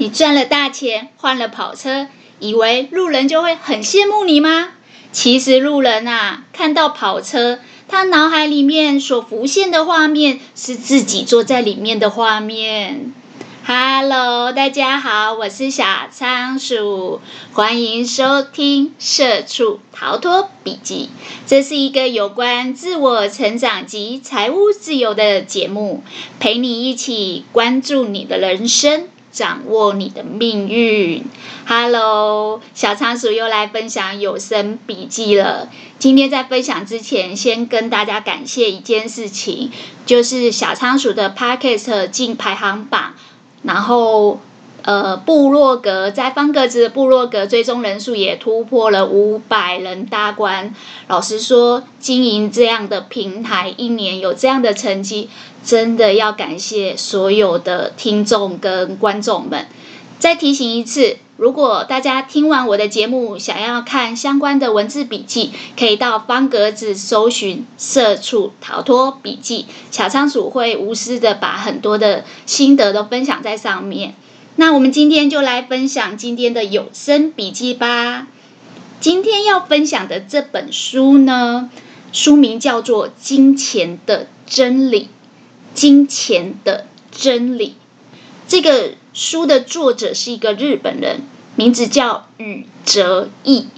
你赚了大钱，换了跑车，以为路人就会很羡慕你吗？其实路人啊，看到跑车，他脑海里面所浮现的画面是自己坐在里面的画面。Hello，大家好，我是小仓鼠，欢迎收听《社畜逃脱笔记》。这是一个有关自我成长及财务自由的节目，陪你一起关注你的人生。掌握你的命运。Hello，小仓鼠又来分享有声笔记了。今天在分享之前，先跟大家感谢一件事情，就是小仓鼠的 Podcast 进排行榜，然后。呃，部落格在方格子的部落格追踪人数也突破了五百人大关。老实说，经营这样的平台，一年有这样的成绩，真的要感谢所有的听众跟观众们。再提醒一次，如果大家听完我的节目，想要看相关的文字笔记，可以到方格子搜寻“社畜逃脱笔记”，小仓鼠会无私的把很多的心得都分享在上面。那我们今天就来分享今天的有声笔记吧。今天要分享的这本书呢，书名叫做《金钱的真理》。金钱的真理，这个书的作者是一个日本人，名字叫宇哲义。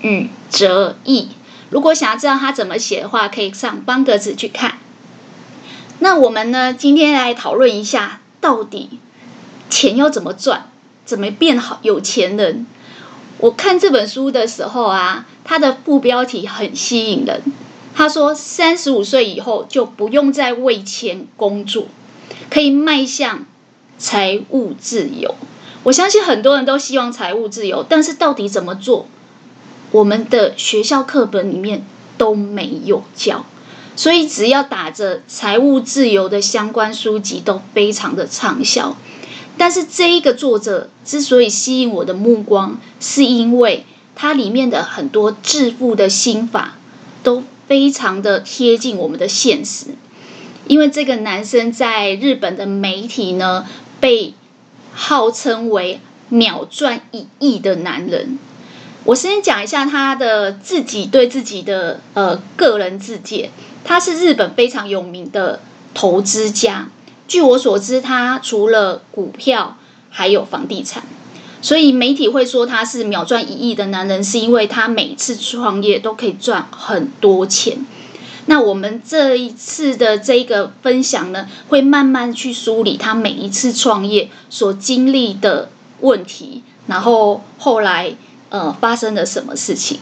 宇哲义，如果想要知道他怎么写的话，可以上方格子去看。那我们呢，今天来讨论一下，到底。钱要怎么赚？怎么变好有钱人？我看这本书的时候啊，它的副标题很吸引人。他说：“三十五岁以后就不用再为钱工作，可以迈向财务自由。”我相信很多人都希望财务自由，但是到底怎么做？我们的学校课本里面都没有教，所以只要打着财务自由的相关书籍都非常的畅销。但是这一个作者之所以吸引我的目光，是因为它里面的很多致富的心法都非常的贴近我们的现实。因为这个男生在日本的媒体呢，被号称为秒赚一亿的男人。我先讲一下他的自己对自己的呃个人自介，他是日本非常有名的投资家。据我所知，他除了股票，还有房地产，所以媒体会说他是秒赚一亿的男人，是因为他每次创业都可以赚很多钱。那我们这一次的这个分享呢，会慢慢去梳理他每一次创业所经历的问题，然后后来呃发生了什么事情。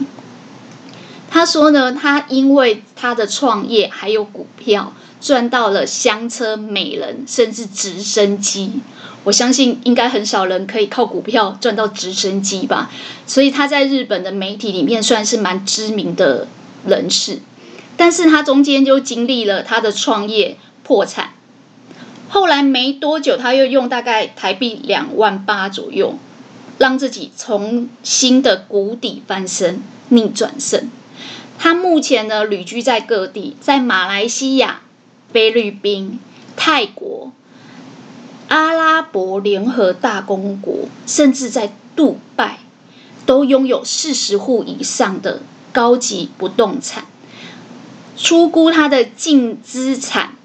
他说呢，他因为他的创业还有股票。赚到了香车、美人，甚至直升机。我相信应该很少人可以靠股票赚到直升机吧。所以他在日本的媒体里面算是蛮知名的人士。但是他中间就经历了他的创业破产，后来没多久他又用大概台币两万八左右，让自己从新的谷底翻身，逆转胜。他目前呢旅居在各地，在马来西亚。菲律宾、泰国、阿拉伯联合大公国，甚至在杜拜，都拥有四十户以上的高级不动产。初估他的净资产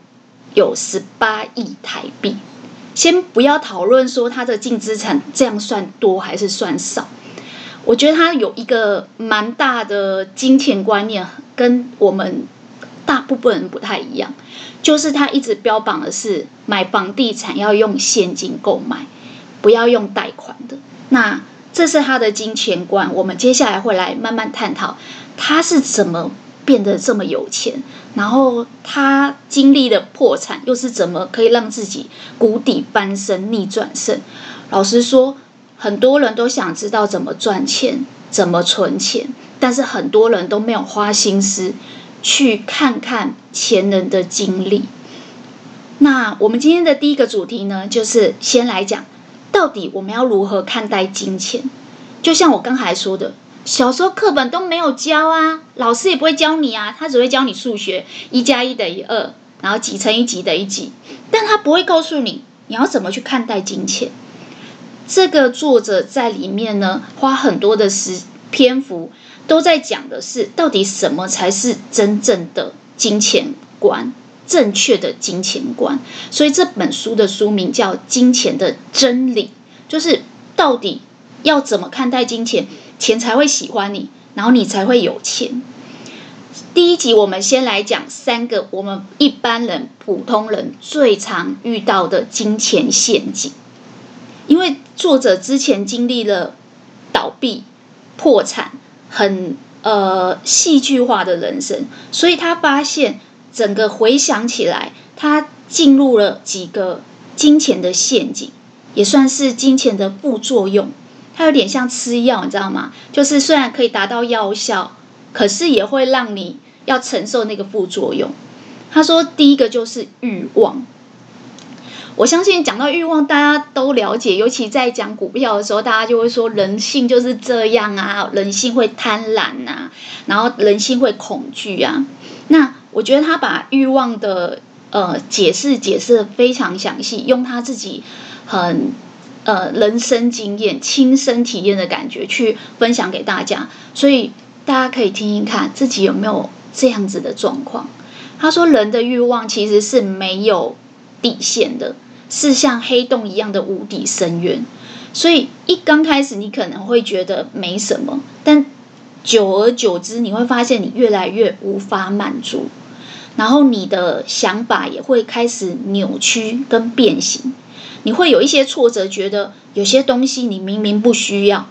有十八亿台币。先不要讨论说他的净资产这样算多还是算少，我觉得他有一个蛮大的金钱观念，跟我们。大部分人不太一样，就是他一直标榜的是买房地产要用现金购买，不要用贷款的。那这是他的金钱观。我们接下来会来慢慢探讨他是怎么变得这么有钱，然后他经历了破产，又是怎么可以让自己谷底翻身、逆转胜。老实说，很多人都想知道怎么赚钱、怎么存钱，但是很多人都没有花心思。去看看前人的经历。那我们今天的第一个主题呢，就是先来讲，到底我们要如何看待金钱？就像我刚才说的，小时候课本都没有教啊，老师也不会教你啊，他只会教你数学，一加一等于二，然后几乘以几等于几，但他不会告诉你你要怎么去看待金钱。这个作者在里面呢，花很多的时篇幅，都在讲的是到底什么才是真正的金钱观，正确的金钱观。所以这本书的书名叫《金钱的真理》，就是到底要怎么看待金钱，钱才会喜欢你，然后你才会有钱。第一集我们先来讲三个我们一般人、普通人最常遇到的金钱陷阱，因为作者之前经历了倒闭、破产。很呃戏剧化的人生，所以他发现整个回想起来，他进入了几个金钱的陷阱，也算是金钱的副作用。它有点像吃药，你知道吗？就是虽然可以达到药效，可是也会让你要承受那个副作用。他说，第一个就是欲望。我相信讲到欲望，大家都了解。尤其在讲股票的时候，大家就会说人性就是这样啊，人性会贪婪啊，然后人性会恐惧啊。那我觉得他把欲望的呃解释解释的非常详细，用他自己很呃人生经验、亲身体验的感觉去分享给大家，所以大家可以听听看自己有没有这样子的状况。他说，人的欲望其实是没有底线的。是像黑洞一样的无底深渊，所以一刚开始你可能会觉得没什么，但久而久之你会发现你越来越无法满足，然后你的想法也会开始扭曲跟变形，你会有一些挫折，觉得有些东西你明明不需要，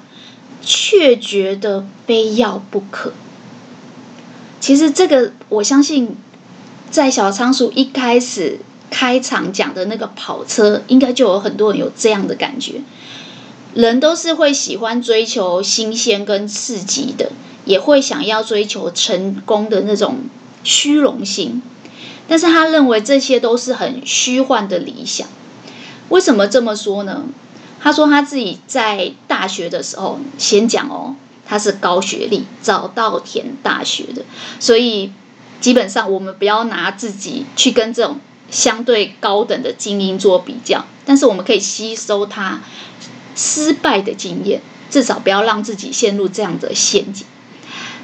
却觉得非要不可。其实这个我相信，在小仓鼠一开始。开场讲的那个跑车，应该就有很多人有这样的感觉。人都是会喜欢追求新鲜跟刺激的，也会想要追求成功的那种虚荣心。但是他认为这些都是很虚幻的理想。为什么这么说呢？他说他自己在大学的时候，先讲哦，他是高学历，早稻田大学的，所以基本上我们不要拿自己去跟这种。相对高等的精英做比较，但是我们可以吸收他失败的经验，至少不要让自己陷入这样的陷阱。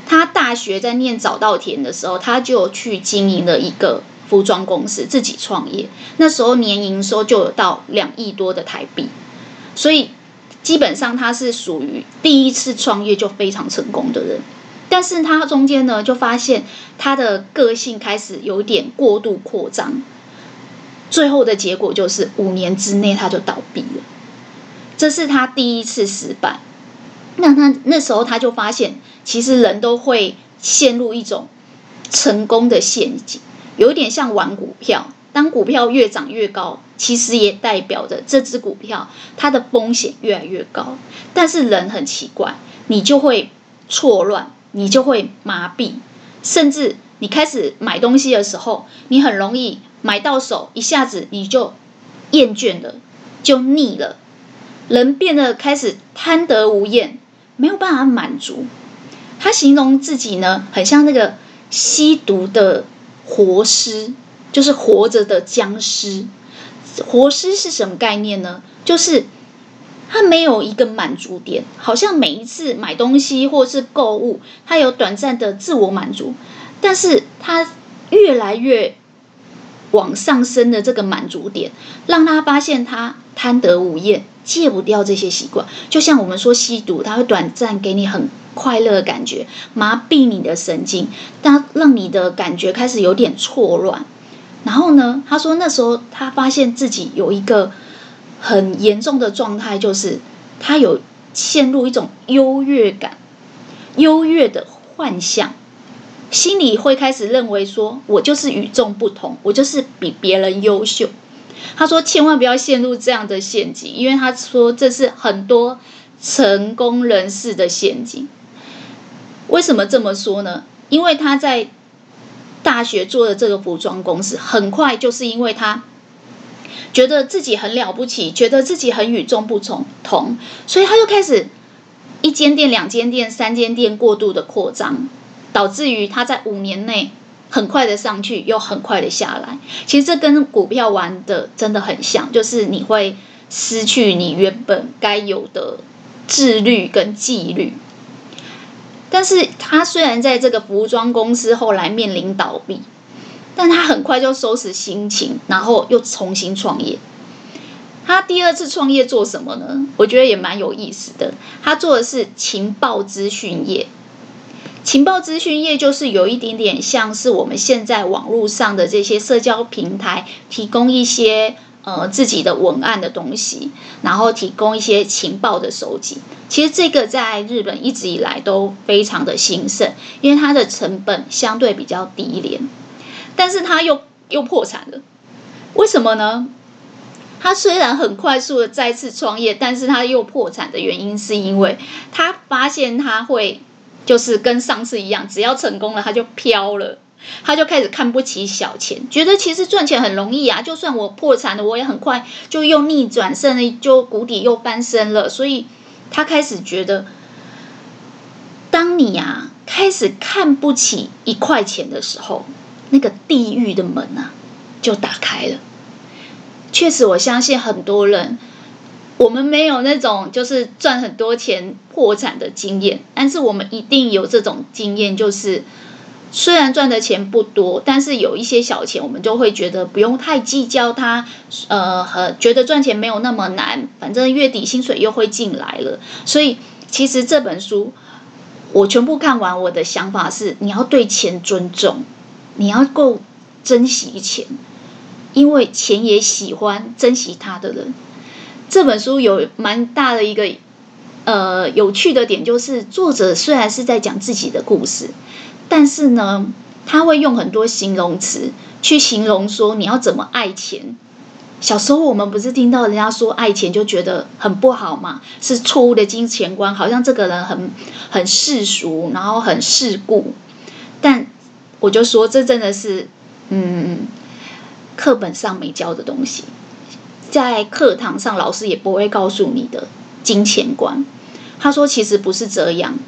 他大学在念早稻田的时候，他就去经营了一个服装公司，自己创业。那时候年营收就有到两亿多的台币，所以基本上他是属于第一次创业就非常成功的人。但是他中间呢，就发现他的个性开始有点过度扩张。最后的结果就是五年之内他就倒闭了，这是他第一次失败。那他那时候他就发现，其实人都会陷入一种成功的陷阱，有点像玩股票。当股票越涨越高，其实也代表着这只股票它的风险越来越高。但是人很奇怪，你就会错乱，你就会麻痹，甚至你开始买东西的时候，你很容易。买到手，一下子你就厌倦了，就腻了，人变得开始贪得无厌，没有办法满足。他形容自己呢，很像那个吸毒的活尸，就是活着的僵尸。活尸是什么概念呢？就是他没有一个满足点，好像每一次买东西或是购物，他有短暂的自我满足，但是他越来越。往上升的这个满足点，让他发现他贪得无厌，戒不掉这些习惯。就像我们说吸毒，他会短暂给你很快乐的感觉，麻痹你的神经，但让你的感觉开始有点错乱。然后呢，他说那时候他发现自己有一个很严重的状态，就是他有陷入一种优越感、优越的幻象。心里会开始认为说，我就是与众不同，我就是比别人优秀。他说，千万不要陷入这样的陷阱，因为他说这是很多成功人士的陷阱。为什么这么说呢？因为他在大学做的这个服装公司，很快就是因为他觉得自己很了不起，觉得自己很与众不同，同，所以他就开始一间店、两间店、三间店过度的扩张。导致于他在五年内很快的上去，又很快的下来。其实这跟股票玩的真的很像，就是你会失去你原本该有的自律跟纪律。但是他虽然在这个服装公司后来面临倒闭，但他很快就收拾心情，然后又重新创业。他第二次创业做什么呢？我觉得也蛮有意思的。他做的是情报资讯业。情报资讯业就是有一点点像是我们现在网络上的这些社交平台，提供一些呃自己的文案的东西，然后提供一些情报的收集。其实这个在日本一直以来都非常的兴盛，因为它的成本相对比较低廉，但是它又又破产了。为什么呢？他虽然很快速的再次创业，但是他又破产的原因是因为他发现他会。就是跟上次一样，只要成功了，他就飘了，他就开始看不起小钱，觉得其实赚钱很容易啊，就算我破产了，我也很快就又逆转胜了，就谷底又翻身了。所以他开始觉得，当你啊开始看不起一块钱的时候，那个地狱的门啊就打开了。确实，我相信很多人。我们没有那种就是赚很多钱破产的经验，但是我们一定有这种经验，就是虽然赚的钱不多，但是有一些小钱，我们就会觉得不用太计较它，呃，和觉得赚钱没有那么难，反正月底薪水又会进来了。所以其实这本书我全部看完，我的想法是，你要对钱尊重，你要够珍惜钱，因为钱也喜欢珍惜他的人。这本书有蛮大的一个呃有趣的点，就是作者虽然是在讲自己的故事，但是呢，他会用很多形容词去形容说你要怎么爱钱。小时候我们不是听到人家说爱钱就觉得很不好嘛，是错误的金钱观，好像这个人很很世俗，然后很世故。但我就说这真的是嗯课本上没教的东西。在课堂上，老师也不会告诉你的金钱观。他说，其实不是这样。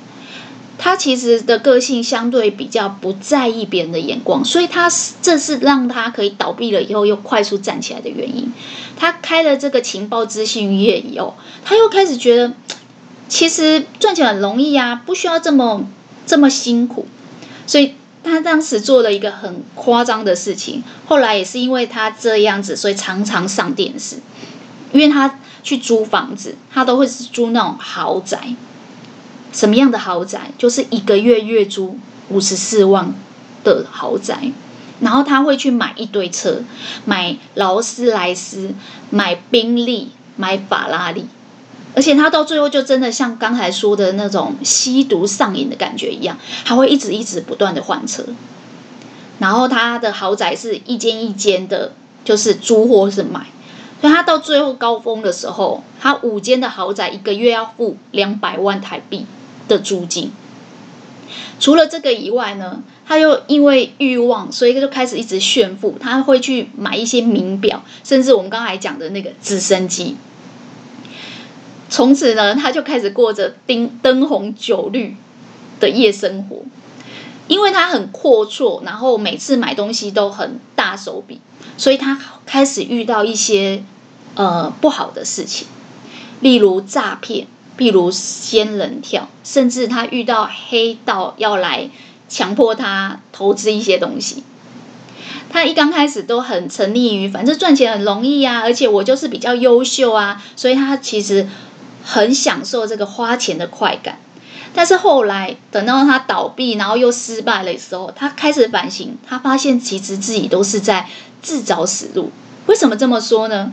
他其实的个性相对比较不在意别人的眼光，所以他这是让他可以倒闭了以后又快速站起来的原因。他开了这个情报资讯业以后，他又开始觉得，其实赚钱很容易啊，不需要这么这么辛苦，所以。他当时做了一个很夸张的事情，后来也是因为他这样子，所以常常上电视。因为他去租房子，他都会是租那种豪宅。什么样的豪宅？就是一个月月租五十四万的豪宅。然后他会去买一堆车，买劳斯莱斯，买宾利，买法拉利。而且他到最后就真的像刚才说的那种吸毒上瘾的感觉一样，他会一直一直不断的换车，然后他的豪宅是一间一间的，就是租或是买，所以他到最后高峰的时候，他五间的豪宅一个月要付两百万台币的租金。除了这个以外呢，他又因为欲望，所以就开始一直炫富，他会去买一些名表，甚至我们刚才讲的那个直升机。从此呢，他就开始过着灯灯红酒绿的夜生活，因为他很阔绰，然后每次买东西都很大手笔，所以他开始遇到一些呃不好的事情，例如诈骗，例如仙人跳，甚至他遇到黑道要来强迫他投资一些东西。他一刚开始都很沉溺于，反正赚钱很容易啊，而且我就是比较优秀啊，所以他其实。很享受这个花钱的快感，但是后来等到他倒闭，然后又失败了的时候，他开始反省，他发现其实自己都是在自找死路。为什么这么说呢？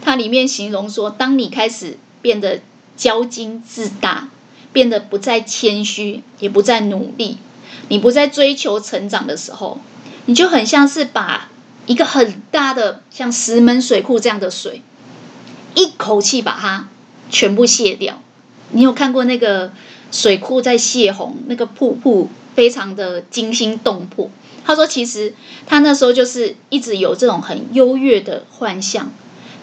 他里面形容说，当你开始变得骄矜自大，变得不再谦虚，也不再努力，你不再追求成长的时候，你就很像是把一个很大的像石门水库这样的水，一口气把它。全部卸掉。你有看过那个水库在泄洪，那个瀑布非常的惊心动魄。他说，其实他那时候就是一直有这种很优越的幻象，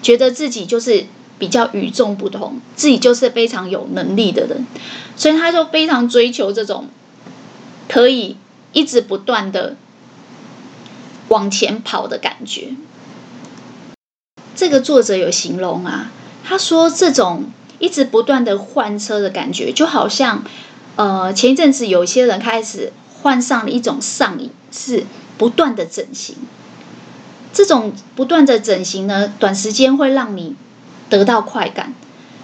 觉得自己就是比较与众不同，自己就是非常有能力的人，所以他就非常追求这种可以一直不断的往前跑的感觉。这个作者有形容啊。他说这种一直不断的换车的感觉，就好像呃前一阵子有些人开始患上了一种上瘾，是不断的整形。这种不断的整形呢，短时间会让你得到快感，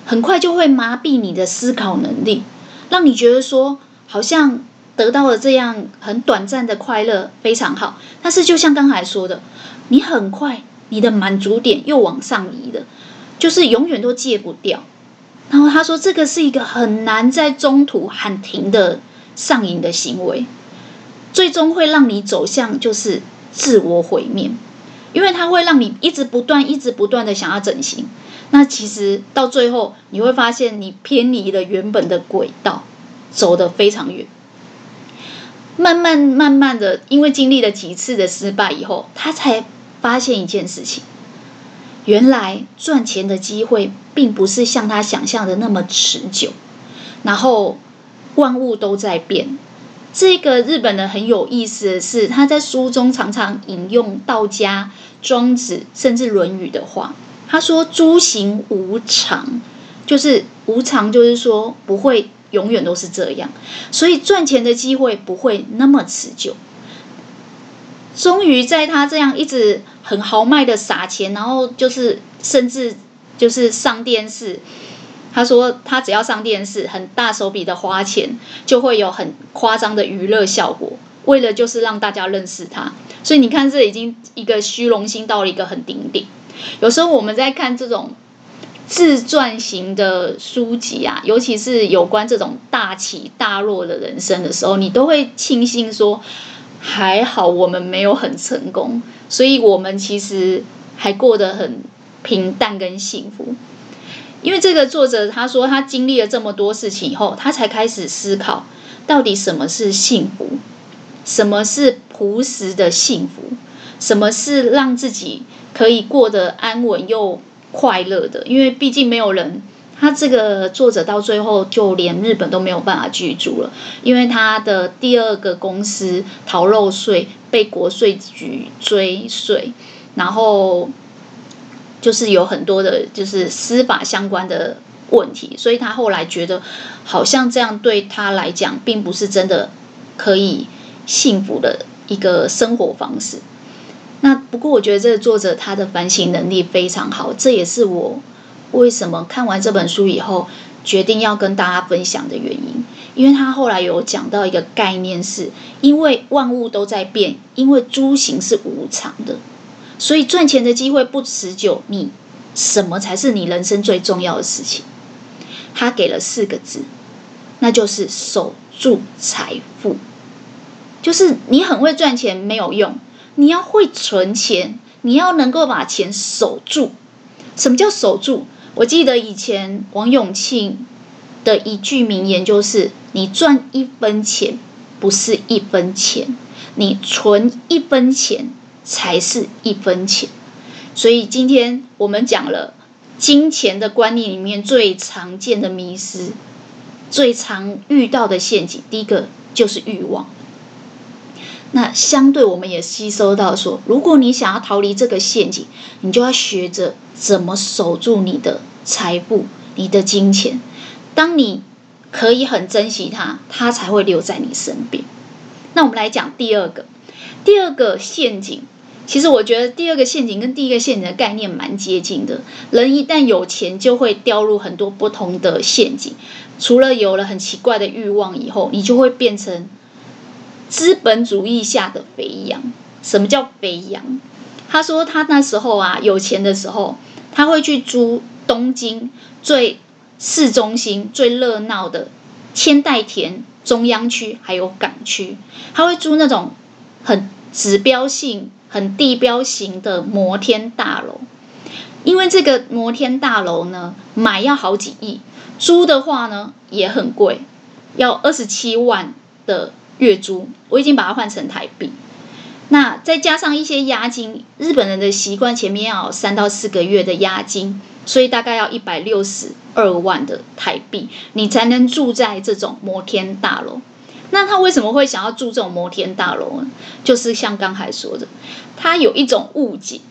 很快就会麻痹你的思考能力，让你觉得说好像得到了这样很短暂的快乐非常好。但是就像刚才说的，你很快你的满足点又往上移了，就是永远都戒不掉。然后他说，这个是一个很难在中途喊停的上瘾的行为，最终会让你走向就是自我毁灭。因为它会让你一直不断、一直不断的想要整形，那其实到最后你会发现你偏离了原本的轨道，走得非常远。慢慢、慢慢的，因为经历了几次的失败以后，他才发现一件事情：原来赚钱的机会并不是像他想象的那么持久，然后万物都在变。这个日本人很有意思的是，他在书中常常引用道家、庄子甚至《论语》的话。他说：“诸行无常，就是无常，就是说不会永远都是这样。所以赚钱的机会不会那么持久。”终于在他这样一直很豪迈的撒钱，然后就是甚至就是上电视。他说：“他只要上电视，很大手笔的花钱，就会有很夸张的娱乐效果，为了就是让大家认识他。所以你看，这已经一个虚荣心到了一个很顶点。有时候我们在看这种自传型的书籍啊，尤其是有关这种大起大落的人生的时候，你都会庆幸说，还好我们没有很成功，所以我们其实还过得很平淡跟幸福。”因为这个作者他说，他经历了这么多事情以后，他才开始思考，到底什么是幸福，什么是朴实的幸福，什么是让自己可以过得安稳又快乐的。因为毕竟没有人，他这个作者到最后就连日本都没有办法居住了，因为他的第二个公司逃漏税被国税局追税，然后。就是有很多的，就是司法相关的问题，所以他后来觉得，好像这样对他来讲，并不是真的可以幸福的一个生活方式。那不过，我觉得这个作者他的反省能力非常好，这也是我为什么看完这本书以后，决定要跟大家分享的原因。因为他后来有讲到一个概念是，是因为万物都在变，因为诸行是无常的。所以赚钱的机会不持久，你什么才是你人生最重要的事情？他给了四个字，那就是守住财富。就是你很会赚钱没有用，你要会存钱，你要能够把钱守住。什么叫守住？我记得以前王永庆的一句名言就是：你赚一分钱不是一分钱，你存一分钱。才是一分钱，所以今天我们讲了金钱的观念里面最常见的迷失，最常遇到的陷阱，第一个就是欲望。那相对我们也吸收到说，如果你想要逃离这个陷阱，你就要学着怎么守住你的财富、你的金钱。当你可以很珍惜它，它才会留在你身边。那我们来讲第二个，第二个陷阱。其实我觉得第二个陷阱跟第一个陷阱的概念蛮接近的。人一旦有钱，就会掉入很多不同的陷阱。除了有了很奇怪的欲望以后，你就会变成资本主义下的肥羊。什么叫肥羊？他说他那时候啊，有钱的时候，他会去租东京最市中心最热闹的千代田中央区还有港区，他会租那种很指标性。很地标型的摩天大楼，因为这个摩天大楼呢，买要好几亿，租的话呢也很贵，要二十七万的月租。我已经把它换成台币，那再加上一些押金，日本人的习惯前面要三到四个月的押金，所以大概要一百六十二万的台币，你才能住在这种摩天大楼。那他为什么会想要住这种摩天大楼呢？就是像刚才说的，他有一种误解，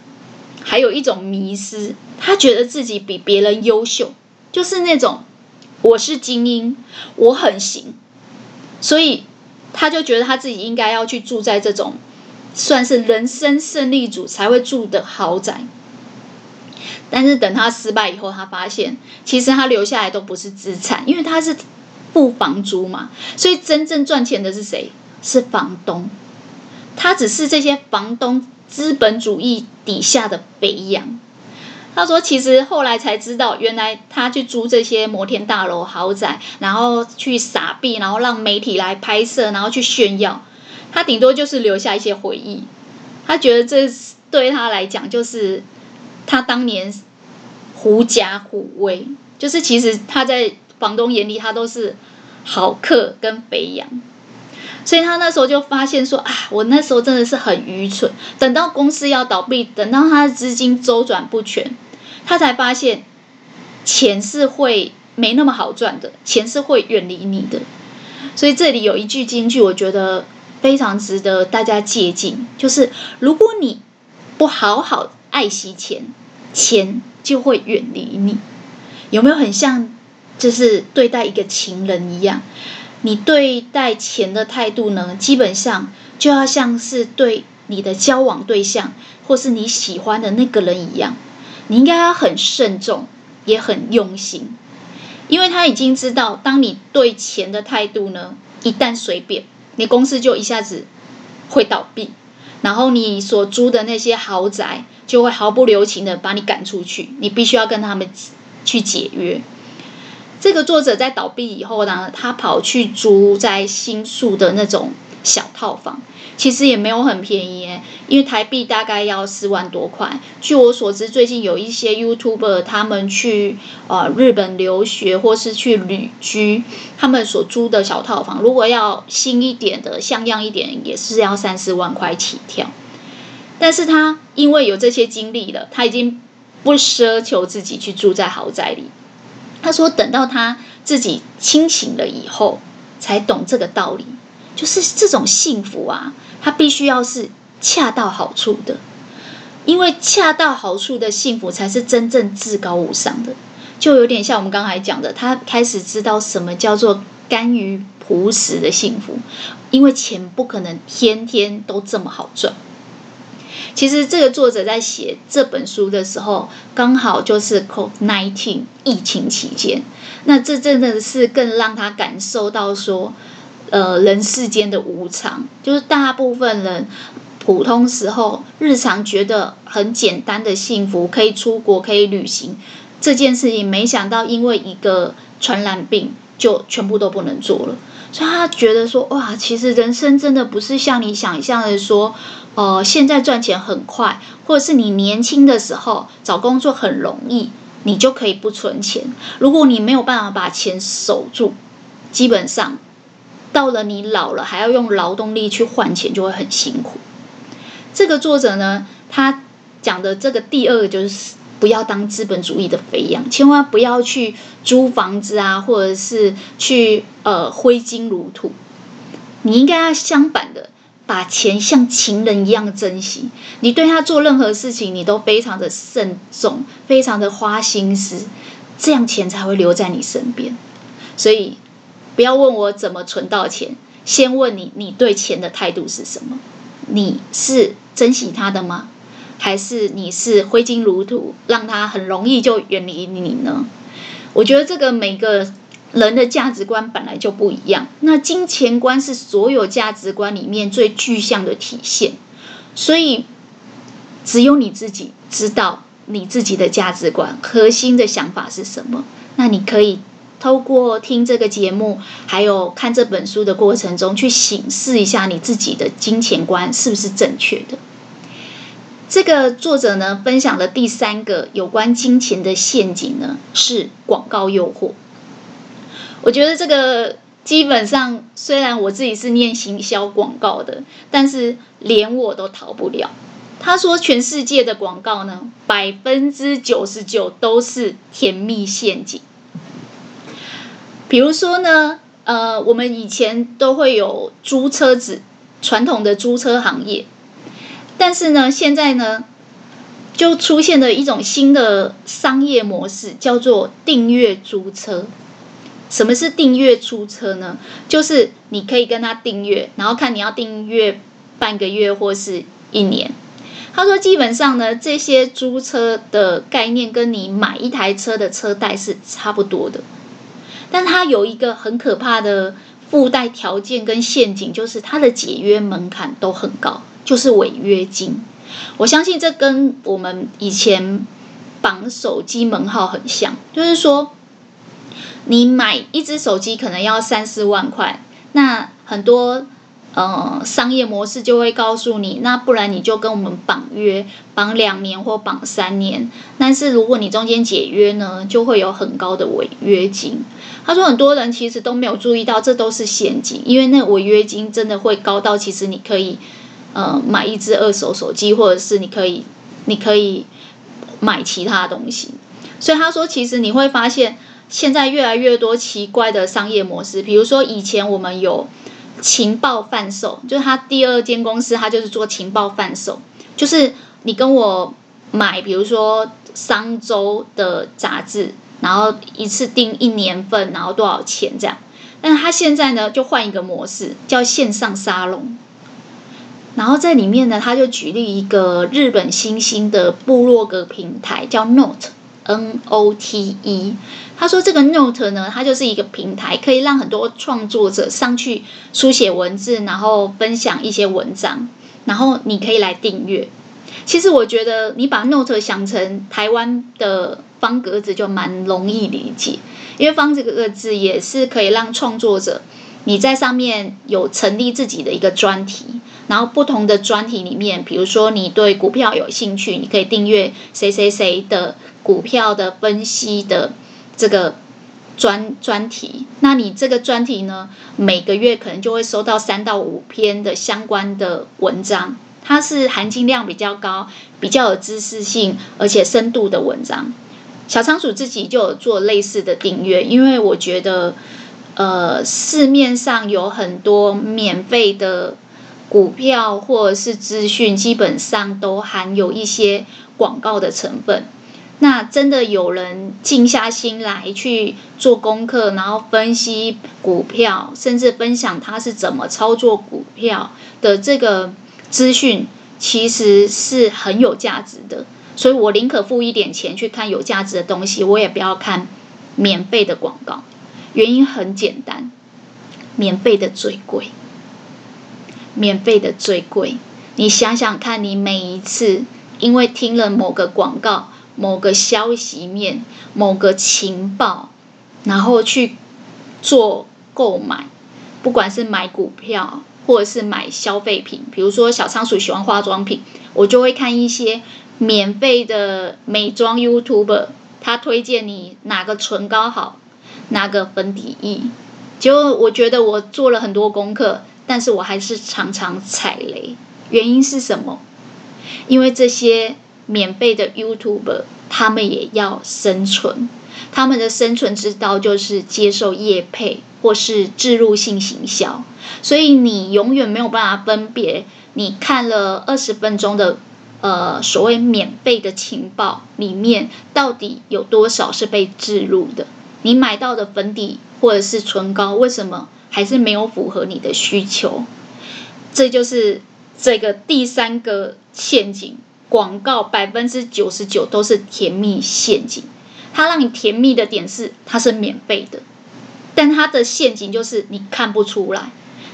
还有一种迷思，他觉得自己比别人优秀，就是那种我是精英，我很行，所以他就觉得他自己应该要去住在这种算是人生胜利组才会住的豪宅。但是等他失败以后，他发现其实他留下来都不是资产，因为他是付房租嘛，所以真正赚钱的是谁？是房东。他只是这些房东资本主义底下的肥羊。他说，其实后来才知道，原来他去租这些摩天大楼、豪宅，然后去撒币，然后让媒体来拍摄，然后去炫耀，他顶多就是留下一些回忆。他觉得这对他来讲就是。他当年狐假虎威，就是其实他在房东眼里，他都是好客跟肥羊，所以他那时候就发现说啊，我那时候真的是很愚蠢。等到公司要倒闭，等到他的资金周转不全，他才发现钱是会没那么好赚的，钱是会远离你的。所以这里有一句金句，我觉得非常值得大家借鉴，就是如果你不好好。爱惜钱，钱就会远离你。有没有很像，就是对待一个情人一样？你对待钱的态度呢，基本上就要像是对你的交往对象或是你喜欢的那个人一样，你应该要很慎重，也很用心，因为他已经知道，当你对钱的态度呢，一旦随便，你公司就一下子会倒闭。然后你所租的那些豪宅就会毫不留情的把你赶出去，你必须要跟他们去解约。这个作者在倒闭以后呢，他跑去租在新宿的那种小套房。其实也没有很便宜耶，因为台币大概要四万多块。据我所知，最近有一些 YouTuber 他们去呃日本留学或是去旅居，他们所租的小套房，如果要新一点的、像样一点，也是要三四万块起跳。但是他因为有这些经历了，他已经不奢求自己去住在豪宅里。他说，等到他自己清醒了以后，才懂这个道理。就是这种幸福啊，它必须要是恰到好处的，因为恰到好处的幸福才是真正至高无上的。就有点像我们刚才讲的，他开始知道什么叫做甘于朴实的幸福，因为钱不可能天天都这么好赚。其实这个作者在写这本书的时候，刚好就是 COVID-19 疫情期间，那这真的是更让他感受到说。呃，人世间的无常，就是大部分人普通时候日常觉得很简单的幸福，可以出国，可以旅行这件事情，没想到因为一个传染病就全部都不能做了。所以他觉得说，哇，其实人生真的不是像你想象的说，呃，现在赚钱很快，或者是你年轻的时候找工作很容易，你就可以不存钱。如果你没有办法把钱守住，基本上。到了你老了，还要用劳动力去换钱，就会很辛苦。这个作者呢，他讲的这个第二个就是不要当资本主义的肥羊，千万不要去租房子啊，或者是去呃挥金如土。你应该要相反的，把钱像情人一样珍惜。你对他做任何事情，你都非常的慎重，非常的花心思，这样钱才会留在你身边。所以。不要问我怎么存到钱，先问你，你对钱的态度是什么？你是珍惜他的吗？还是你是挥金如土，让它很容易就远离你呢？我觉得这个每个人的价值观本来就不一样。那金钱观是所有价值观里面最具象的体现，所以只有你自己知道你自己的价值观核心的想法是什么。那你可以。透过听这个节目，还有看这本书的过程中，去省视一下你自己的金钱观是不是正确的。这个作者呢，分享的第三个有关金钱的陷阱呢，是广告诱惑。我觉得这个基本上，虽然我自己是念行销广告的，但是连我都逃不了。他说，全世界的广告呢，百分之九十九都是甜蜜陷阱。比如说呢，呃，我们以前都会有租车子，传统的租车行业，但是呢，现在呢，就出现了一种新的商业模式，叫做订阅租车。什么是订阅租车呢？就是你可以跟他订阅，然后看你要订阅半个月或是一年。他说，基本上呢，这些租车的概念跟你买一台车的车贷是差不多的，但它有一个很可怕的附带条件跟陷阱，就是它的解约门槛都很高，就是违约金。我相信这跟我们以前绑手机门号很像，就是说，你买一只手机可能要三四万块，那很多。呃，商业模式就会告诉你，那不然你就跟我们绑约，绑两年或绑三年。但是如果你中间解约呢，就会有很高的违约金。他说，很多人其实都没有注意到，这都是陷阱，因为那违约金真的会高到，其实你可以呃买一支二手手机，或者是你可以你可以买其他东西。所以他说，其实你会发现，现在越来越多奇怪的商业模式，比如说以前我们有。情报贩售就是他第二间公司，他就是做情报贩售，就是你跟我买，比如说商周的杂志，然后一次订一年份，然后多少钱这样。但他现在呢，就换一个模式，叫线上沙龙。然后在里面呢，他就举例一个日本新兴的部落格平台，叫 Note。N O T E，他说这个 Note 呢，它就是一个平台，可以让很多创作者上去书写文字，然后分享一些文章，然后你可以来订阅。其实我觉得你把 Note 想成台湾的方格子就蛮容易理解，因为方这个字也是可以让创作者你在上面有成立自己的一个专题。然后不同的专题里面，比如说你对股票有兴趣，你可以订阅谁谁谁的股票的分析的这个专专题。那你这个专题呢，每个月可能就会收到三到五篇的相关的文章，它是含金量比较高、比较有知识性而且深度的文章。小仓鼠自己就有做类似的订阅，因为我觉得，呃，市面上有很多免费的。股票或者是资讯，基本上都含有一些广告的成分。那真的有人静下心来去做功课，然后分析股票，甚至分享他是怎么操作股票的这个资讯，其实是很有价值的。所以我宁可付一点钱去看有价值的东西，我也不要看免费的广告。原因很简单，免费的最贵。免费的最贵，你想想看，你每一次因为听了某个广告、某个消息面、某个情报，然后去做购买，不管是买股票或者是买消费品，比如说小仓鼠喜欢化妆品，我就会看一些免费的美妆 YouTube，他推荐你哪个唇膏好，哪个粉底液，就我觉得我做了很多功课。但是我还是常常踩雷，原因是什么？因为这些免费的 YouTuber，他们也要生存，他们的生存之道就是接受业配或是置入性行销，所以你永远没有办法分别，你看了二十分钟的呃所谓免费的情报里面，到底有多少是被置入的？你买到的粉底或者是唇膏，为什么？还是没有符合你的需求，这就是这个第三个陷阱。广告百分之九十九都是甜蜜陷阱，它让你甜蜜的点是它是免费的，但它的陷阱就是你看不出来，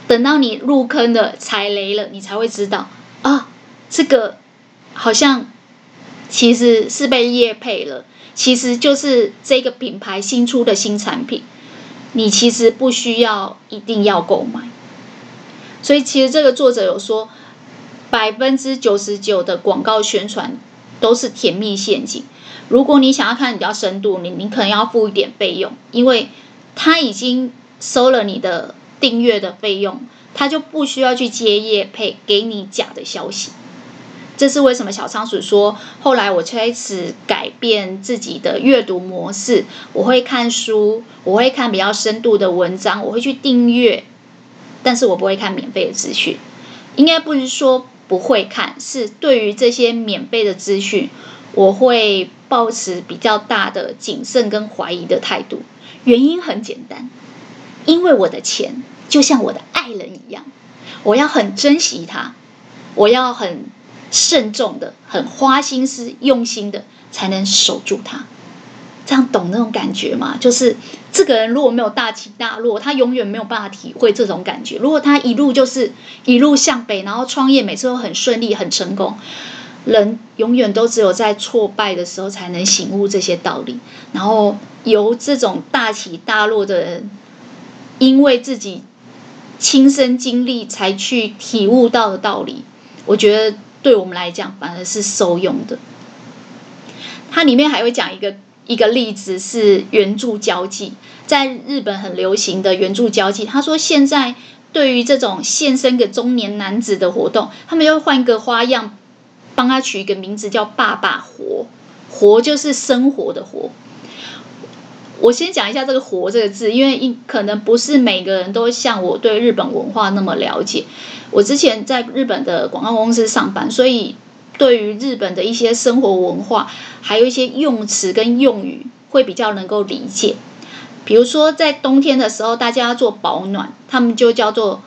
等到你入坑了、踩雷了，你才会知道啊，这个好像其实是被业配了，其实就是这个品牌新出的新产品。你其实不需要一定要购买，所以其实这个作者有说，百分之九十九的广告宣传都是甜蜜陷阱。如果你想要看比较深度，你你可能要付一点费用，因为他已经收了你的订阅的费用，他就不需要去接业配给你假的消息。这是为什么小仓鼠说，后来我开始改变自己的阅读模式，我会看书，我会看比较深度的文章，我会去订阅，但是我不会看免费的资讯。应该不是说不会看，是对于这些免费的资讯，我会抱持比较大的谨慎跟怀疑的态度。原因很简单，因为我的钱就像我的爱人一样，我要很珍惜它，我要很慎重的、很花心思、用心的，才能守住它。这样懂那种感觉吗？就是这个人如果没有大起大落，他永远没有办法体会这种感觉。如果他一路就是一路向北，然后创业每次都很顺利、很成功，人永远都只有在挫败的时候才能醒悟这些道理。然后由这种大起大落的人，因为自己亲身经历才去体悟到的道理，我觉得对我们来讲反而是受用的。它里面还会讲一个。一个例子是援助交际，在日本很流行的援助交际。他说，现在对于这种献身给中年男子的活动，他们又换一个花样，帮他取一个名字叫“爸爸活”，活就是生活的活。我先讲一下这个“活”这个字，因为一可能不是每个人都像我对日本文化那么了解。我之前在日本的广告公司上班，所以。对于日本的一些生活文化，还有一些用词跟用语，会比较能够理解。比如说，在冬天的时候，大家要做保暖，他们就叫做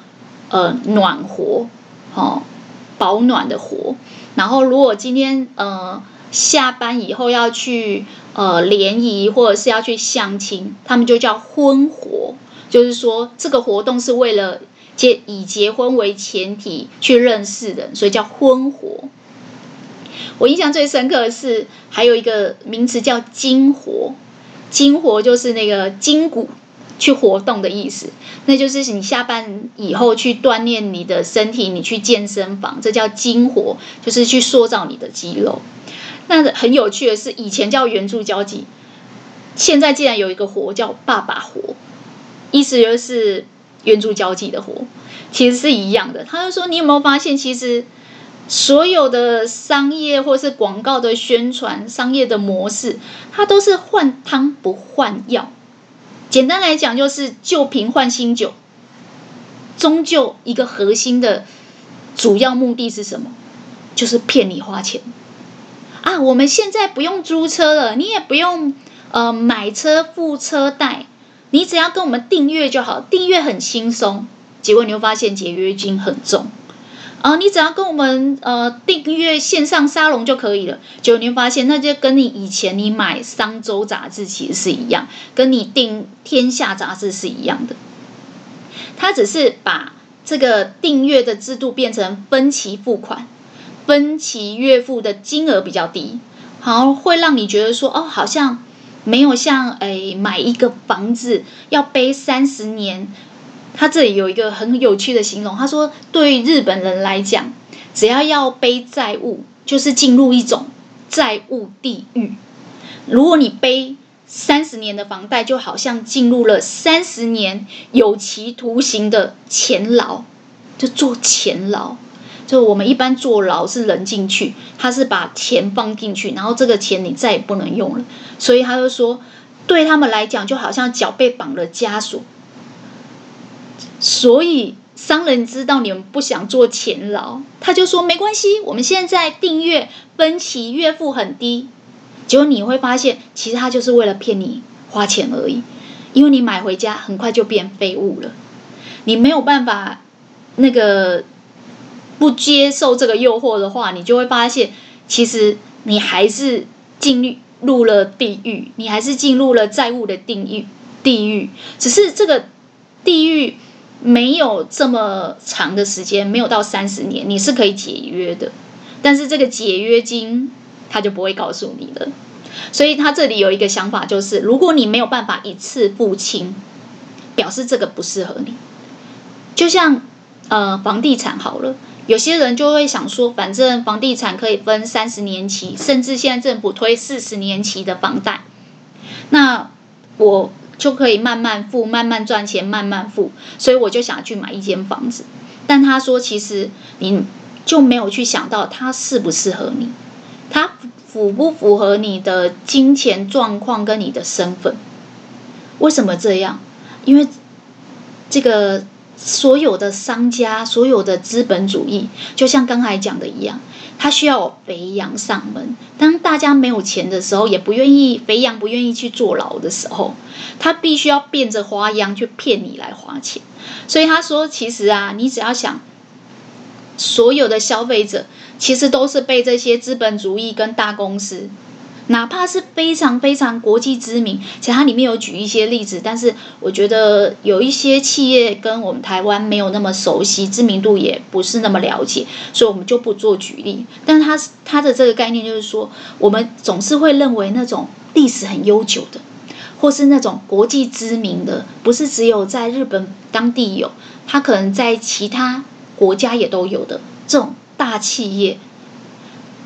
呃暖活，哦，保暖的活。然后，如果今天呃下班以后要去呃联谊或者是要去相亲，他们就叫婚活，就是说这个活动是为了结以结婚为前提去认识的，所以叫婚活。我印象最深刻的是，还有一个名词叫“筋活”，筋活就是那个筋骨去活动的意思。那就是你下班以后去锻炼你的身体，你去健身房，这叫筋活，就是去塑造你的肌肉。那很有趣的是，以前叫援助交际，现在竟然有一个活叫“爸爸活”，意思就是援助交际的活，其实是一样的。他就说：“你有没有发现，其实？”所有的商业或是广告的宣传，商业的模式，它都是换汤不换药。简单来讲，就是旧瓶换新酒。终究一个核心的主要目的是什么？就是骗你花钱啊！我们现在不用租车了，你也不用呃买车付车贷，你只要跟我们订阅就好，订阅很轻松。结果你会发现解约金很重。啊，你只要跟我们呃订阅线上沙龙就可以了。结果你会发现，那就跟你以前你买商周杂志其实是一样，跟你订天下杂志是一样的。他只是把这个订阅的制度变成分期付款，分期月付的金额比较低，好，会让你觉得说，哦，好像没有像诶买一个房子要背三十年。他这里有一个很有趣的形容，他说：“对日本人来讲，只要要背债务，就是进入一种债务地狱。如果你背三十年的房贷，就好像进入了三十年有期徒刑的钱牢，就坐钱牢。就我们一般坐牢是人进去，他是把钱放进去，然后这个钱你再也不能用了。所以他就说，对他们来讲，就好像脚被绑了枷锁。”所以商人知道你们不想做钱牢，他就说没关系，我们现在订阅分期月付很低，结果你会发现，其实他就是为了骗你花钱而已，因为你买回家很快就变废物了，你没有办法那个不接受这个诱惑的话，你就会发现，其实你还是进入了地狱，你还是进入了债务的定义地狱，只是这个地狱。没有这么长的时间，没有到三十年，你是可以解约的，但是这个解约金他就不会告诉你了。所以他这里有一个想法，就是如果你没有办法一次付清，表示这个不适合你。就像呃房地产好了，有些人就会想说，反正房地产可以分三十年期，甚至现在政府推四十年期的房贷，那我。就可以慢慢付，慢慢赚钱，慢慢付，所以我就想去买一间房子。但他说，其实你就没有去想到它适不适合你，它符不符合你的金钱状况跟你的身份？为什么这样？因为这个所有的商家、所有的资本主义，就像刚才讲的一样，他需要肥羊上门。当大家没有钱的时候，也不愿意肥羊，不愿意去坐牢的时候，他必须要变着花样去骗你来花钱。所以他说，其实啊，你只要想，所有的消费者其实都是被这些资本主义跟大公司。哪怕是非常非常国际知名，其实它里面有举一些例子，但是我觉得有一些企业跟我们台湾没有那么熟悉，知名度也不是那么了解，所以我们就不做举例。但是它它的这个概念就是说，我们总是会认为那种历史很悠久的，或是那种国际知名的，不是只有在日本当地有，它可能在其他国家也都有的这种大企业。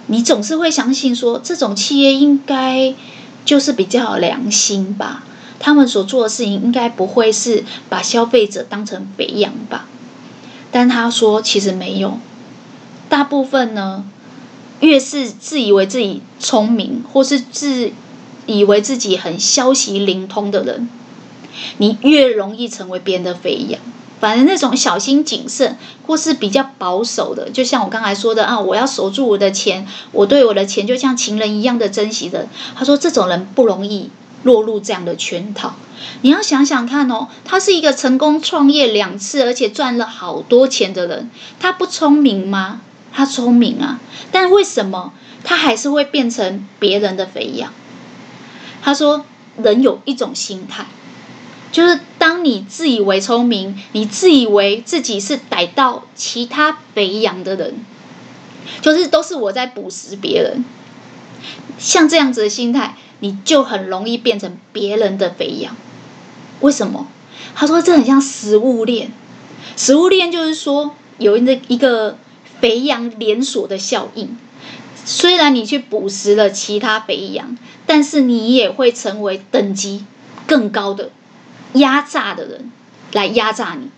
你总是会相信说，这种企业应该就是比较有良心吧？他们所做的事情应该不会是把消费者当成肥羊吧？但他说其实没有，大部分呢，越是自以为自己聪明，或是自以为自己很消息灵通的人，你越容易成为别人的肥羊。反正那种小心谨慎或是比较保守的，就像我刚才说的啊，我要守住我的钱，我对我的钱就像情人一样的珍惜的。他说这种人不容易落入这样的圈套。你要想想看哦，他是一个成功创业两次而且赚了好多钱的人，他不聪明吗？他聪明啊，但为什么他还是会变成别人的肥羊？他说人有一种心态。就是当你自以为聪明，你自以为自己是逮到其他肥羊的人，就是都是我在捕食别人，像这样子的心态，你就很容易变成别人的肥羊。为什么？他说这很像食物链，食物链就是说有一个一个肥羊连锁的效应。虽然你去捕食了其他肥羊，但是你也会成为等级更高的。压榨的人来压榨你，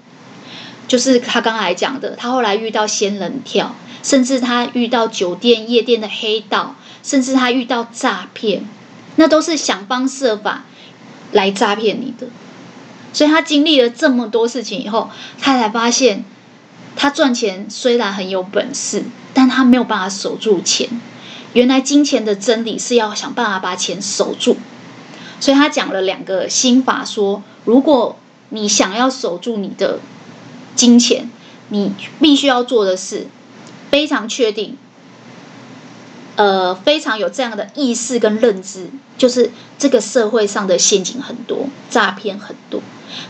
就是他刚才讲的。他后来遇到仙人跳，甚至他遇到酒店、夜店的黑道，甚至他遇到诈骗，那都是想方设法来诈骗你的。所以他经历了这么多事情以后，他才发现，他赚钱虽然很有本事，但他没有办法守住钱。原来金钱的真理是要想办法把钱守住。所以他讲了两个心法，说。如果你想要守住你的金钱，你必须要做的是非常确定，呃，非常有这样的意识跟认知，就是这个社会上的陷阱很多，诈骗很多，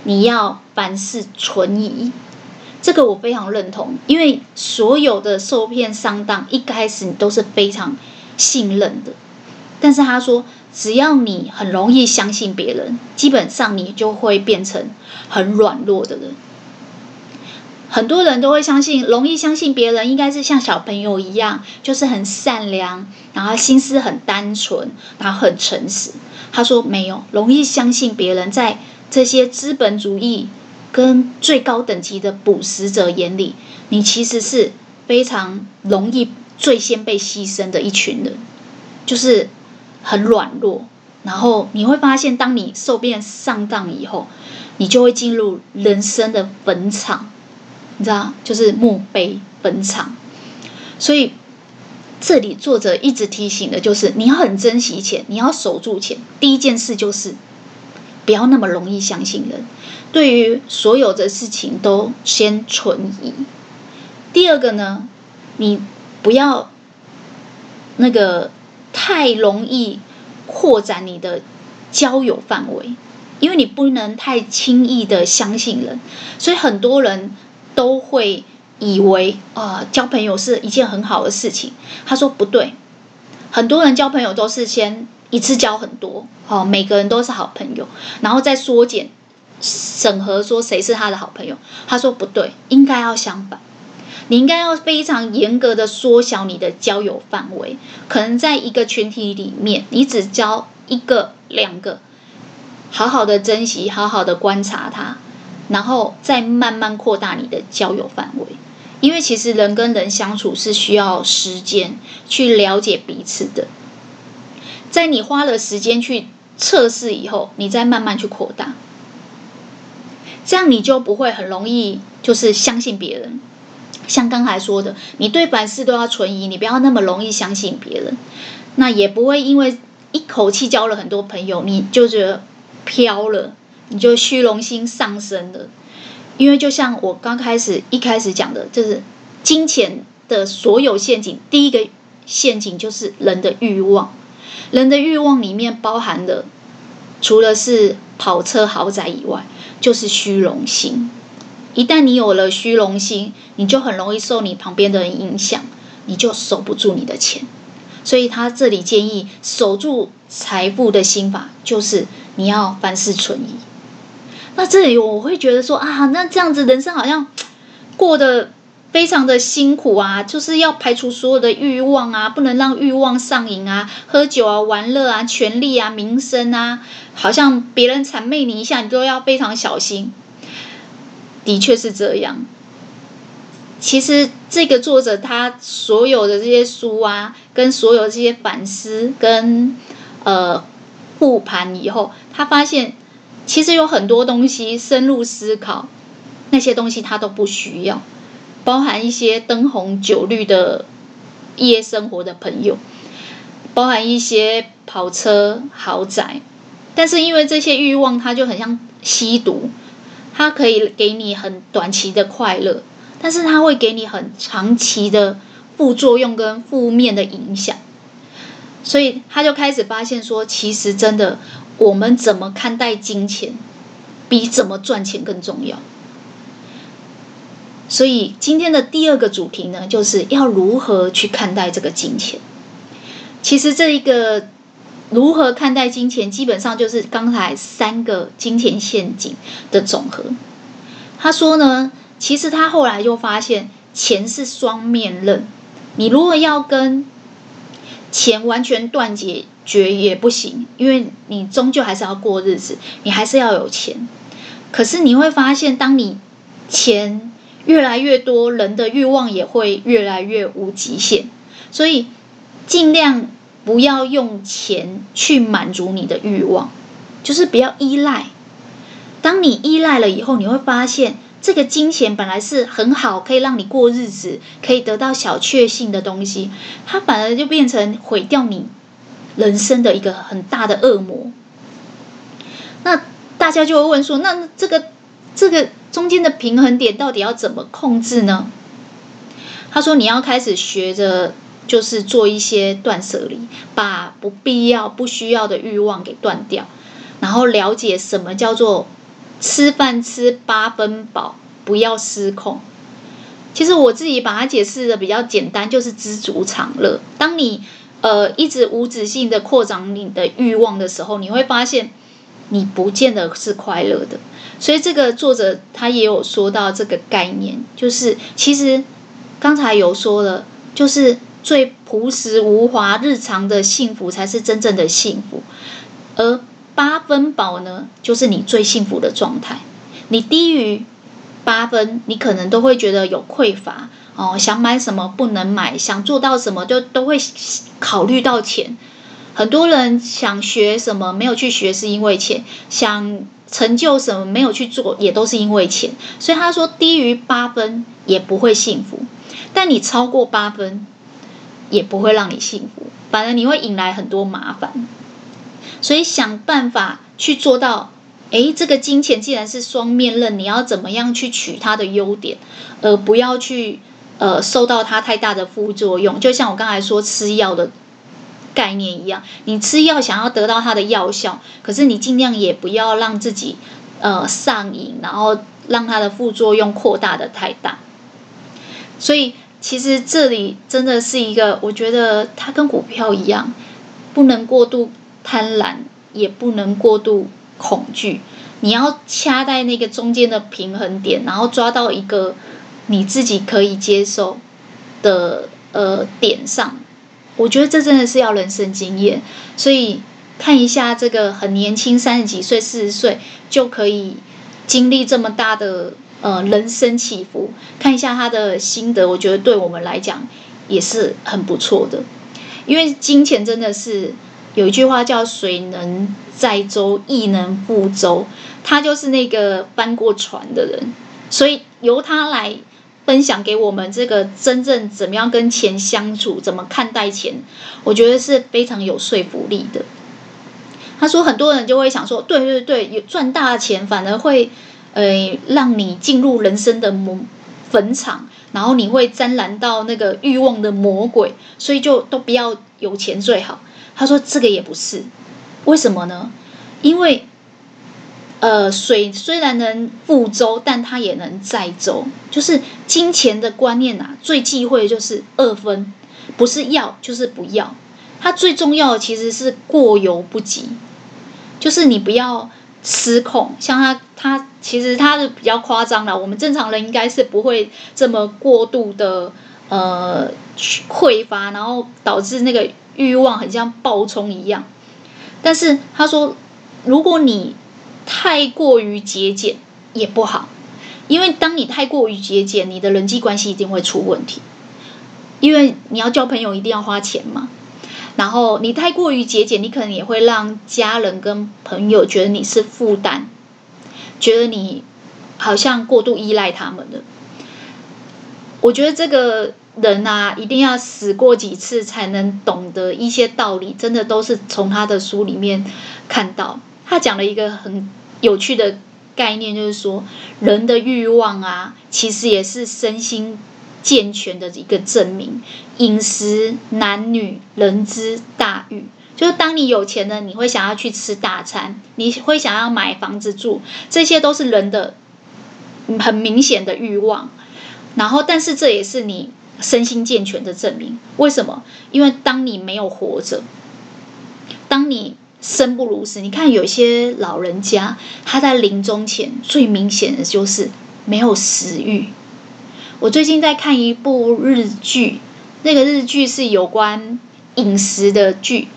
你要凡事存疑。这个我非常认同，因为所有的受骗上当一开始你都是非常信任的，但是他说。只要你很容易相信别人，基本上你就会变成很软弱的人。很多人都会相信，容易相信别人应该是像小朋友一样，就是很善良，然后心思很单纯，然后很诚实。他说没有，容易相信别人，在这些资本主义跟最高等级的捕食者眼里，你其实是非常容易最先被牺牲的一群人，就是。很软弱，然后你会发现，当你受骗上当以后，你就会进入人生的坟场，你知道，就是墓碑坟场。所以这里作者一直提醒的就是，你要很珍惜钱，你要守住钱。第一件事就是不要那么容易相信人，对于所有的事情都先存疑。第二个呢，你不要那个。太容易扩展你的交友范围，因为你不能太轻易的相信人，所以很多人都会以为啊，交朋友是一件很好的事情。他说不对，很多人交朋友都是先一次交很多，哦，每个人都是好朋友，然后再缩减审核，说谁是他的好朋友。他说不对，应该要相反。你应该要非常严格的缩小你的交友范围，可能在一个群体里面，你只交一个、两个，好好的珍惜，好好的观察他，然后再慢慢扩大你的交友范围。因为其实人跟人相处是需要时间去了解彼此的，在你花了时间去测试以后，你再慢慢去扩大。这样你就不会很容易就是相信别人。像刚才说的，你对凡事都要存疑，你不要那么容易相信别人。那也不会因为一口气交了很多朋友，你就觉得飘了，你就虚荣心上升了。因为就像我刚开始一开始讲的，就是金钱的所有陷阱，第一个陷阱就是人的欲望。人的欲望里面包含的，除了是跑车豪宅以外，就是虚荣心。一旦你有了虚荣心，你就很容易受你旁边的人影响，你就守不住你的钱。所以他这里建议守住财富的心法，就是你要凡事存疑。那这里我会觉得说啊，那这样子人生好像过得。非常的辛苦啊，就是要排除所有的欲望啊，不能让欲望上瘾啊，喝酒啊、玩乐啊、权力啊、名声啊，好像别人谄媚你一下，你都要非常小心。的确是这样。其实这个作者他所有的这些书啊，跟所有这些反思跟呃复盘以后，他发现其实有很多东西深入思考，那些东西他都不需要。包含一些灯红酒绿的夜生活的朋友，包含一些跑车豪宅，但是因为这些欲望，他就很像吸毒，它可以给你很短期的快乐，但是它会给你很长期的副作用跟负面的影响，所以他就开始发现说，其实真的，我们怎么看待金钱，比怎么赚钱更重要。所以今天的第二个主题呢，就是要如何去看待这个金钱。其实这一个如何看待金钱，基本上就是刚才三个金钱陷阱的总和。他说呢，其实他后来就发现，钱是双面刃。你如果要跟钱完全断解决也不行，因为你终究还是要过日子，你还是要有钱。可是你会发现，当你钱越来越多人的欲望也会越来越无极限，所以尽量不要用钱去满足你的欲望，就是不要依赖。当你依赖了以后，你会发现这个金钱本来是很好，可以让你过日子，可以得到小确幸的东西，它反而就变成毁掉你人生的一个很大的恶魔。那大家就会问说，那这个这个。中间的平衡点到底要怎么控制呢？他说：“你要开始学着，就是做一些断舍离，把不必要、不需要的欲望给断掉，然后了解什么叫做吃饭吃八分饱，不要失控。其实我自己把它解释的比较简单，就是知足常乐。当你呃一直无止境的扩张你的欲望的时候，你会发现你不见得是快乐的。”所以这个作者他也有说到这个概念，就是其实刚才有说了，就是最朴实无华、日常的幸福才是真正的幸福，而八分饱呢，就是你最幸福的状态。你低于八分，你可能都会觉得有匮乏哦，想买什么不能买，想做到什么就都会考虑到钱。很多人想学什么没有去学，是因为钱想。成就什么没有去做，也都是因为钱。所以他说，低于八分也不会幸福，但你超过八分也不会让你幸福，反而你会引来很多麻烦。所以想办法去做到，诶，这个金钱既然是双面刃，你要怎么样去取它的优点，而不要去呃受到它太大的副作用。就像我刚才说吃药的。概念一样，你吃药想要得到它的药效，可是你尽量也不要让自己呃上瘾，然后让它的副作用扩大的太大。所以其实这里真的是一个，我觉得它跟股票一样，不能过度贪婪，也不能过度恐惧，你要掐在那个中间的平衡点，然后抓到一个你自己可以接受的呃点上。我觉得这真的是要人生经验，所以看一下这个很年轻，三十几岁、四十岁就可以经历这么大的呃人生起伏，看一下他的心得，我觉得对我们来讲也是很不错的。因为金钱真的是有一句话叫“水能载舟，亦能覆舟”，他就是那个翻过船的人，所以由他来分享给我们这个真正怎么样跟钱相处，怎么看待钱，我觉得是非常有说服力的。他说，很多人就会想说，对对对，有赚大钱反而会，呃，让你进入人生的坟坟场，然后你会沾染到那个欲望的魔鬼，所以就都不要有钱最好。他说这个也不是，为什么呢？因为，呃，水虽然能覆舟，但它也能载舟。就是金钱的观念啊，最忌讳的就是二分，不是要就是不要。它最重要的其实是过犹不及。就是你不要失控，像他，他其实他是比较夸张了。我们正常人应该是不会这么过度的呃匮乏，然后导致那个欲望很像暴冲一样。但是他说，如果你太过于节俭也不好，因为当你太过于节俭，你的人际关系一定会出问题，因为你要交朋友一定要花钱嘛。然后你太过于节俭，你可能也会让家人跟朋友觉得你是负担，觉得你好像过度依赖他们了。我觉得这个人啊，一定要死过几次才能懂得一些道理，真的都是从他的书里面看到。他讲了一个很有趣的概念，就是说人的欲望啊，其实也是身心。健全的一个证明，饮食、男女、人之大欲，就是当你有钱了，你会想要去吃大餐，你会想要买房子住，这些都是人的很明显的欲望。然后，但是这也是你身心健全的证明。为什么？因为当你没有活着，当你生不如死，你看有些老人家他在临终前最明显的就是没有食欲。我最近在看一部日剧，那个日剧是有关饮食的剧，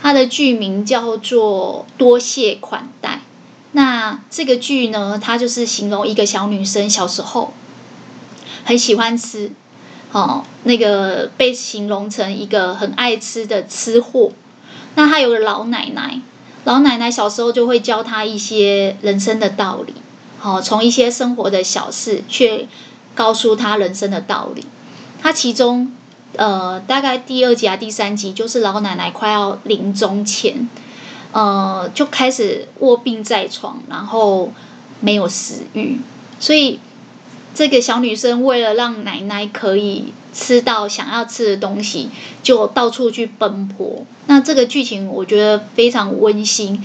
它的剧名叫做《多谢款待》。那这个剧呢，它就是形容一个小女生小时候很喜欢吃，哦，那个被形容成一个很爱吃的吃货。那她有个老奶奶，老奶奶小时候就会教她一些人生的道理，好，从一些生活的小事去。告诉他人生的道理，他其中，呃，大概第二集啊，第三集，就是老奶奶快要临终前，呃，就开始卧病在床，然后没有食欲，所以这个小女生为了让奶奶可以吃到想要吃的东西，就到处去奔波。那这个剧情我觉得非常温馨，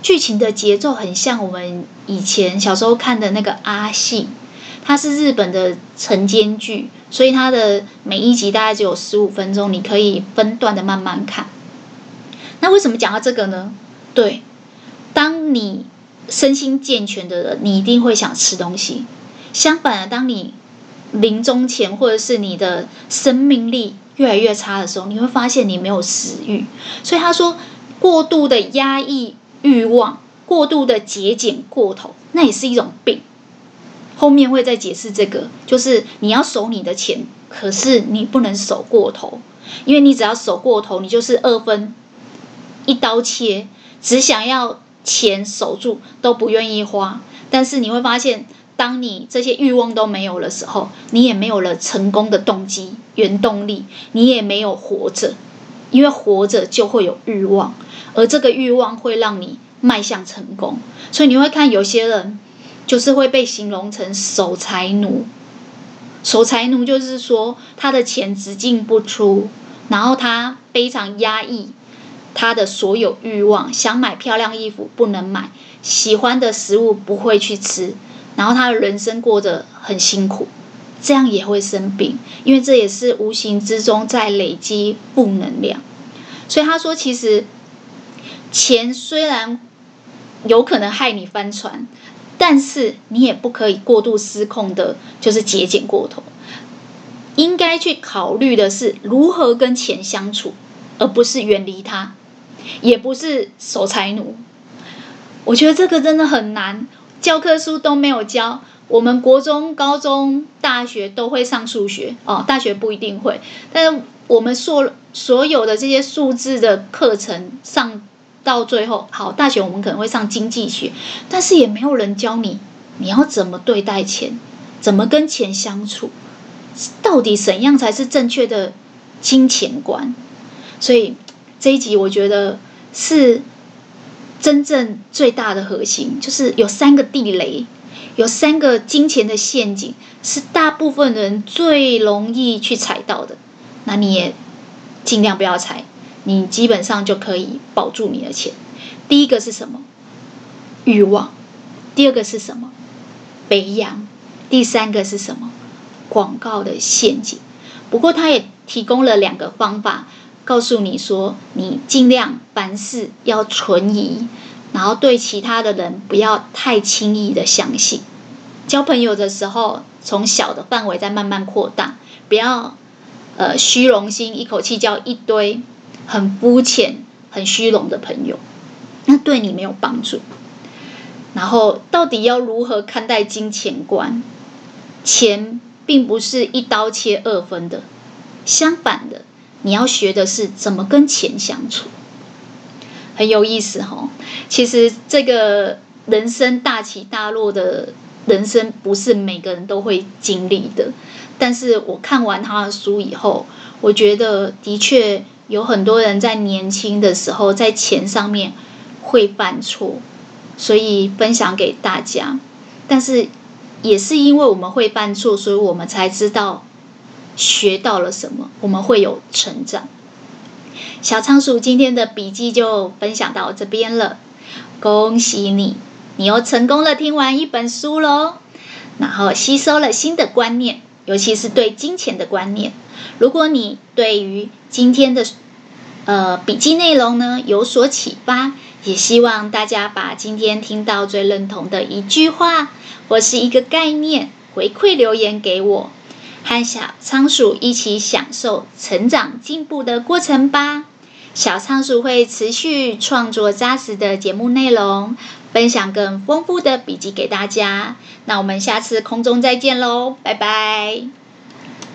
剧情的节奏很像我们以前小时候看的那个阿信。它是日本的晨间剧，所以它的每一集大概只有十五分钟，你可以分段的慢慢看。那为什么讲到这个呢？对，当你身心健全的人，你一定会想吃东西。相反的，当你临终前或者是你的生命力越来越差的时候，你会发现你没有食欲。所以他说，过度的压抑欲望，过度的节俭过头，那也是一种病。后面会再解释这个，就是你要守你的钱，可是你不能守过头，因为你只要守过头，你就是二分，一刀切，只想要钱守住，都不愿意花。但是你会发现，当你这些欲望都没有的时候，你也没有了成功的动机、原动力，你也没有活着，因为活着就会有欲望，而这个欲望会让你迈向成功。所以你会看有些人。就是会被形容成守财奴，守财奴就是说他的钱只进不出，然后他非常压抑他的所有欲望，想买漂亮衣服不能买，喜欢的食物不会去吃，然后他的人生过得很辛苦，这样也会生病，因为这也是无形之中在累积负能量。所以他说，其实钱虽然有可能害你翻船。但是你也不可以过度失控的，就是节俭过头。应该去考虑的是如何跟钱相处，而不是远离它，也不是守财奴。我觉得这个真的很难，教科书都没有教。我们国中、高中、大学都会上数学哦，大学不一定会。但是我们所所有的这些数字的课程上到最后，好，大学我们可能会上经济学，但是也没有人教你你要怎么对待钱，怎么跟钱相处，到底怎样才是正确的金钱观？所以这一集我觉得是真正最大的核心，就是有三个地雷，有三个金钱的陷阱，是大部分人最容易去踩到的。那你也。尽量不要踩，你基本上就可以保住你的钱。第一个是什么？欲望。第二个是什么？肥羊。第三个是什么？广告的陷阱。不过他也提供了两个方法，告诉你说，你尽量凡事要存疑，然后对其他的人不要太轻易的相信。交朋友的时候，从小的范围再慢慢扩大，不要。呃，虚荣心，一口气交一堆很肤浅、很虚荣的朋友，那对你没有帮助。然后，到底要如何看待金钱观？钱并不是一刀切二分的，相反的，你要学的是怎么跟钱相处。很有意思哈、哦，其实这个人生大起大落的人生，不是每个人都会经历的。但是我看完他的书以后，我觉得的确有很多人在年轻的时候在钱上面会犯错，所以分享给大家。但是也是因为我们会犯错，所以我们才知道学到了什么，我们会有成长。小仓鼠今天的笔记就分享到这边了，恭喜你，你又成功了听完一本书喽，然后吸收了新的观念。尤其是对金钱的观念，如果你对于今天的呃笔记内容呢有所启发，也希望大家把今天听到最认同的一句话或是一个概念回馈留言给我，和小仓鼠一起享受成长进步的过程吧。小仓鼠会持续创作扎实的节目内容。分享更丰富的笔记给大家，那我们下次空中再见喽，拜拜。